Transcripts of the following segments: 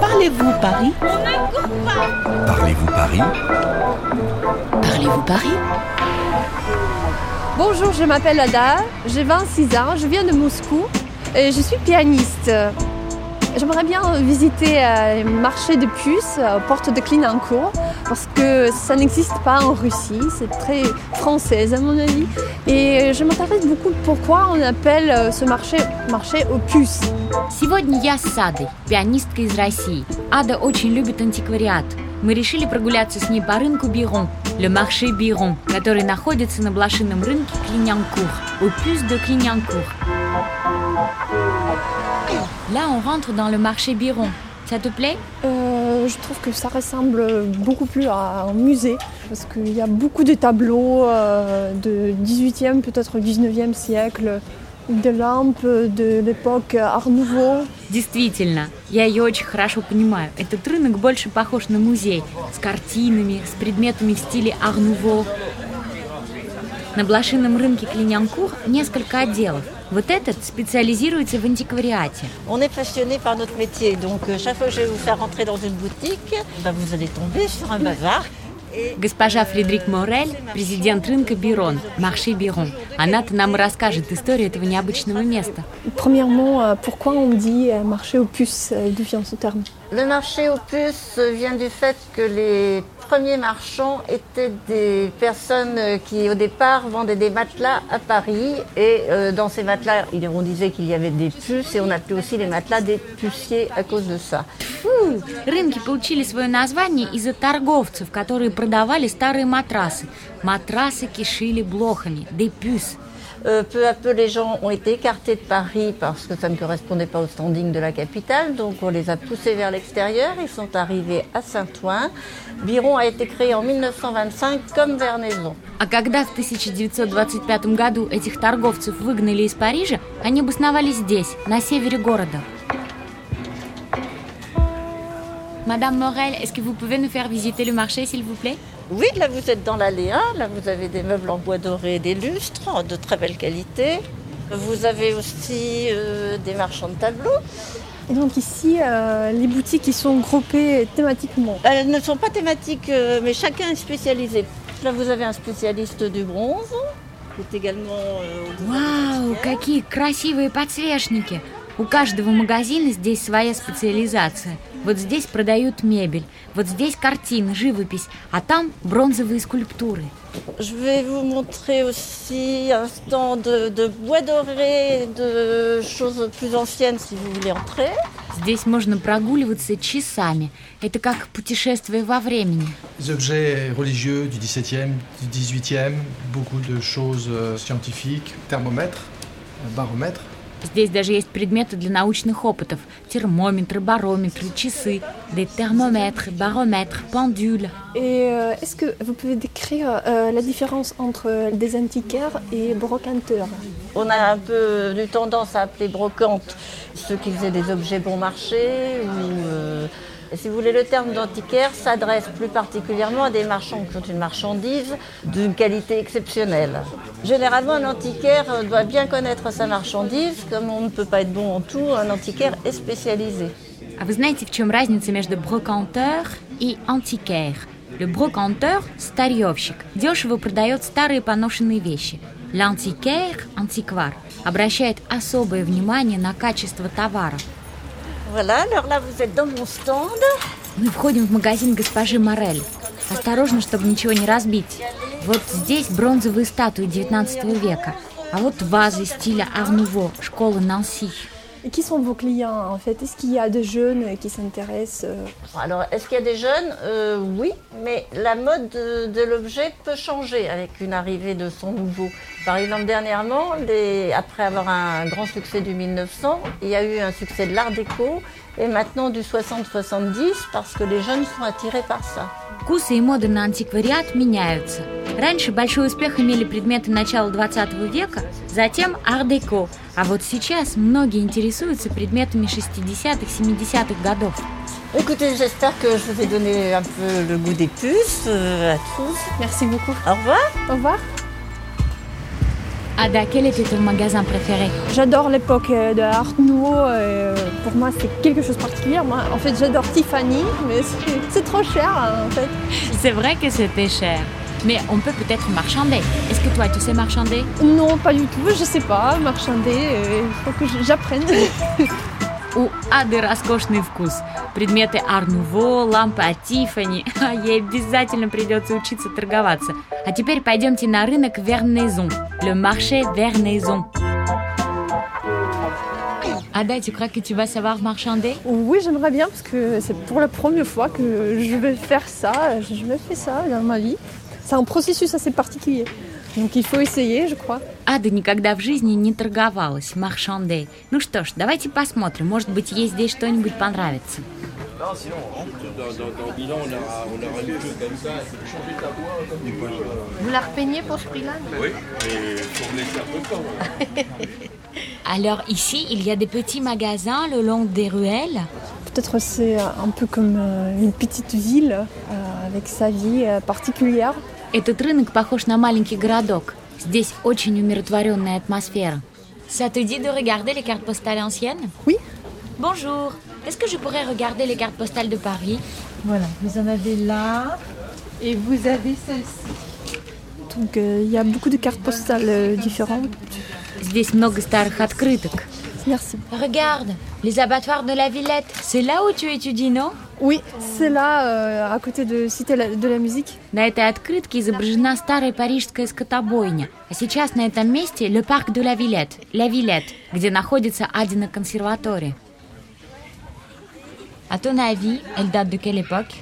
Parlez-vous Paris? Parlez-vous Paris? Parlez-vous Paris? Bonjour, je m'appelle Ada, j'ai 26 ans, je viens de Moscou et je suis pianiste. J'aimerais bien visiter un marché de puces, euh, porte de Clignancourt, parce que ça n'existe pas en Russie, c'est très française à mon avis. Et je m'intéresse beaucoup pourquoi on appelle euh, ce marché marché aux puces. Сегодня я с Адой, пианисткой из России. Ада очень любит антиквариат. Мы решили прогуляться с ней по рынку Бирон, Le Marché Biron, который находится на блошином рынке Клинянкур, au puce de Clignancourt. Là, on rentre dans le marché Biron. Ça te plaît Euh, je trouve que ça ressemble beaucoup plus à un musée, parce qu'il y a beaucoup de tableaux euh, de 18e, peut-être 19e siècle, Art. Действительно, я ее очень хорошо понимаю. Этот рынок больше похож на музей, с картинами, с предметами в стиле Арнуво. На блошином рынке Клинянкур несколько отделов. Вот этот специализируется в антиквариате. On est passionné par notre métier, donc euh, chaque fois que je vais vous faire rentrer dans une boutique, ben, vous allez tomber sur un bazar. Et Госпожа Фредерик Морель, президент рынка Бирон, Марши Бирон. Она-то нам и расскажет историю этого необычного места. Premièrement, euh, pourquoi on dit euh, marché aux puces euh, D'où vient ce terme le marché aux puces vient du fait que les premiers marchands étaient des personnes euh, qui au départ vendaient des matelas à Paris et euh, dans ces matelas, il- on disait qu'il y avait des puces et on appelait aussi les matelas des puciers à cause de ça. Фу! Рынки получили свое название из-за торговцев, которые продавали старые матрасы. Матрасы кишили блохами, des puces. Euh, peu à peu, les gens ont été écartés de Paris parce que ça ne correspondait pas au standing de la capitale. Donc, on les a poussés vers l'extérieur. Ils sont arrivés à Saint-Ouen. Biron a été créé en 1925 comme Vernaison. А когда в 1925 году этих торговцев выгнали из Парижа, они обосновались здесь, на севере города. Madame Morel, est-ce que vous pouvez nous faire visiter le marché, s'il vous plaît Oui, là, vous êtes dans l'allée 1. Là, vous avez des meubles en bois doré, des lustres de très belle qualité. Vous avez aussi euh, des marchands de tableaux. Et donc ici, euh, les boutiques ils sont groupées thématiquement. Elles ne sont pas thématiques, euh, mais chacun est spécialisé. Là, vous avez un spécialiste du bronze, qui est également euh, au Вау, какие красивые подсвечники! У каждого магазина здесь своя специализация. Вот здесь продают мебель, вот здесь картины, живопись, а там бронзовые скульптуры. Je vais vous montrer aussi un stand de, de bois doré, de choses plus anciennes si vous voulez entrer. Здесь можно прогуливаться часами. Это как путешествие во времени. Des objets religieux du XVIIe, du XVIIIe, beaucoup de choses euh, scientifiques, thermomètres, euh, baromètres. Здесь даже есть предметы для научных опытов. Термометры, барометры, часы, des thermomètres, baromètres, pendules. Et euh, est-ce que vous pouvez décrire euh, la différence entre des antiquaires et brocanteurs On a un peu eu tendance à appeler brocante ceux qui faisaient des objets bon marché. Ou, euh, et si vous voulez, le terme d'antiquaire s'adresse plus particulièrement à des marchands qui ont une marchandise d'une qualité exceptionnelle. Généralement, un antiquaire euh, doit bien connaître sa marchandise. Comme on ne peut pas être bon en tout, un antiquaire est spécialisé. А вы знаете, в чем разница между брокантер и антикер? Le brocanteur – старьевщик, дешево продает старые поношенные вещи. L'antiquaire – антиквар, обращает особое внимание на качество товара. Мы входим в магазин госпожи Морель. Осторожно, чтобы ничего не разбить. Вот здесь бронзовые статуи 19 века. А вот вазы стиля Арнуво, школы Нанси. Et qui sont vos clients en fait Est-ce qu'il y a des jeunes qui s'intéressent euh, Alors, est-ce qu'il y a des jeunes Euh, Oui, mais la mode de, de l'objet peut changer avec une arrivée de son nouveau. Par exemple, dernièrement, les- après avoir un grand succès du 1900, il y a eu un succès de l'art déco et maintenant du 60-70 parce que les jeunes sont attirés par ça. Вкусы и моды на антиквариат меняются. Раньше большой успех имели предметы начала 20 века, затем ар-деко, а вот сейчас многие интересуются предметами 60-х, 70-х годов. Écoutez, j'espère que je vous ai donné un peu le goût des puces euh, à tous. Merci beaucoup. Au revoir. Au revoir. Ada, quel était ton magasin préféré J'adore l'époque euh, de Art Nouveau. euh, pour moi, c'est quelque chose de particulier. Moi, en fait, j'adore Tiffany, mais c'est- c'est trop cher, hein, en fait. C'est vrai que c'était cher. Mais on peut peut-être marchander. Est-ce que toi, tu sais marchander Non, pas du tout. Je sais pas marchander. euh, Il faut que je- j'apprenne. У Ады роскошный вкус. Предметы Art Nouveau, лампы от Тиффани. А Ей обязательно придется учиться торговаться. А теперь пойдемте на рынок Вернезон. Le marché Vernaison. Ada, tu crois que tu vas savoir marchander Oui, j'aimerais bien parce que c'est pour la première fois que je vais faire ça. Je jamais fait ça dans ma vie. C'est un processus assez particulier. Donc il faut essayer, je crois. Ада никогда в жизни не торговалась, маршанде. Ну что ж, давайте посмотрим, может быть, ей здесь что-нибудь понравится. Vous la repeignez pour ce prix-là Alors ici, il y a des petits magasins le long des ruelles. Peut-être c'est un peu comme euh, une petite ville euh, avec sa vie euh, particulière. Этот рынок похож на маленький городок. Здесь очень умиротворенная атмосфера. Ça te dit de regarder les cartes postales anciennes Oui. Bonjour. Est-ce que je pourrais regarder les cartes postales de Paris Voilà, vous en avez là et vous avez celle-ci. Donc euh, il y a beaucoup de cartes postales euh, différentes. Здесь много старых открыток. Merci. Regarde, les abattoirs de la Villette. C'est là où tu étudies, non Oui, c'est là, euh, à côté de Cité la- de la musique. На этой открытке изображена старая парижская скотобойня. А сейчас на этом месте le парк de la Villette, la Villette, где находится Адина консерватория. À ton avis, elle date de quelle époque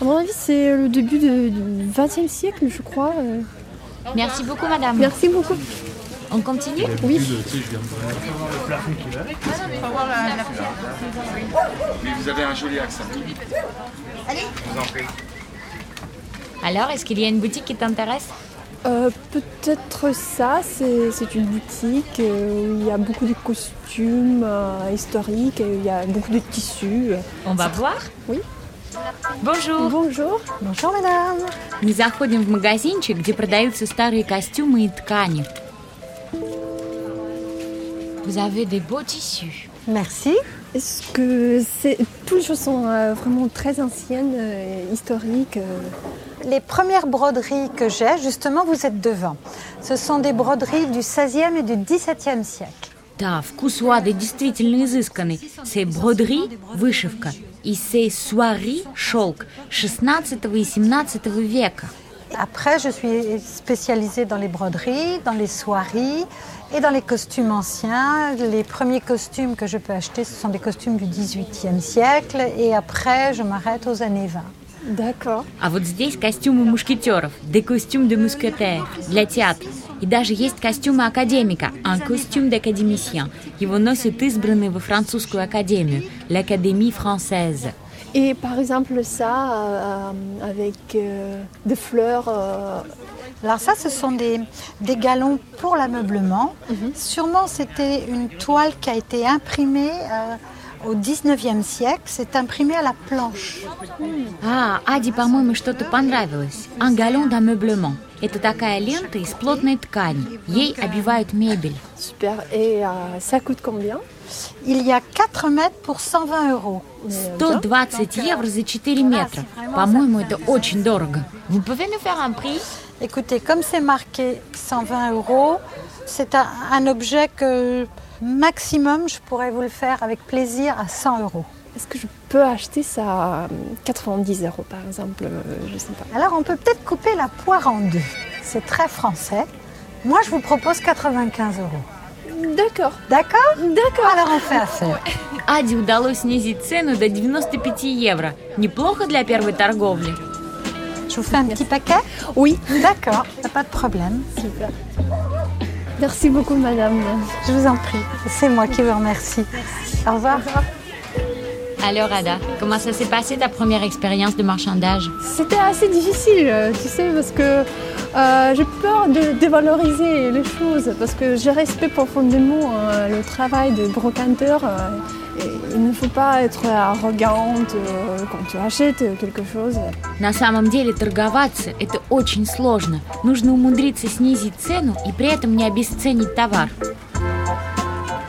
À mon avis, c'est le début de- du XXe siècle, je crois. euh. Merci beaucoup, madame. Merci beaucoup. On continue Oui. Vous avez un joli accent. Vous en prie. Alors, est-ce qu'il y a une boutique qui t'intéresse Euh, Peut-être ça, c'est c'est une boutique euh, où il y a beaucoup de costumes euh, historiques, et il y a beaucoup de tissus. On va voir Oui. Bonjour. Bonjour. Bonjour madame. Мы заходим в магазинчик, где продаются старые костюмы и ткани. Vous avez des beaux tissus. Merci. Est-ce que c'est toutes les choses sont euh, vraiment très anciennes, euh, historiques euh. Les premières broderies que j'ai, justement, vous êtes devant. Ce sont des broderies du 16e et du 17e siècle. Да, вкус у Ады действительно изысканный. Сей бродри – вышивка. И сей суари – шелк 16 и 17 века. Après, je suis spécialisée dans les broderies, dans les soieries et dans les costumes anciens. Les premiers costumes que je peux acheter, ce sont des costumes du 18e siècle. Et après, je m'arrête aux années 20. D'accord. А вот здесь костюмы мушкетеров, де костюм де мускетер, для театра. И даже есть костюмы академика, un костюм d'académicien. Его носят избранные во французскую академию, l'Académie française. Et par exemple ça, euh, avec euh, des fleurs. euh, Alors ça, ce sont des, des galons pour l'ameublement. Sûrement, c'était une toile qui a été imprimée euh, au 19e siècle. C'est imprimé à la planche. А, Аде, по-моему, что-то понравилось. Un galon d'ameublement. Это такая лента из плотной ткани. Ей обивают мебель. super. Et euh, ça coûte combien Il y a 4 mètres pour 120 euros. 120 евро за 4 метра. По-моему, это очень дорого. Vous pouvez nous faire un prix Écoutez, comme c'est marqué 120 euros, c'est un, un objet que maximum, je pourrais vous le faire avec plaisir à 100 euros. Est-ce que je peux acheter ça à 90 euros par exemple euh, Je sais pas. Alors on peut peut-être couper la poire en deux. C'est très français. Moi, je vous propose 95 euros. D'accord. D'accord D'accord. Alors on fait affaire. Аде удалось снизить цену до 95 евро. Неплохо для первой торговли. Je vous fais un petit paquet Oui. D'accord, y a pas de problème. Super. Merci beaucoup, madame. Je vous en prie. C'est moi qui vous remercie. Au revoir. Alors Ada, comment ça s'est passé ta première expérience de marchandage C'était assez difficile, euh, tu sais, parce que euh, j'ai peur de dévaloriser les choses, parce que je respecte profondément euh, le travail de brocanteur. euh, il ne faut pas être arrogante euh, quand tu achètes quelque chose. На самом деле торговаться – это очень сложно. Нужно умудриться снизить цену и при этом не обесценить товар.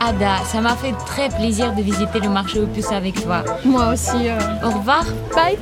Ada, ça m'a fait très plaisir de visiter le marché aux puces avec toi. Moi aussi. euh. Au revoir. Bye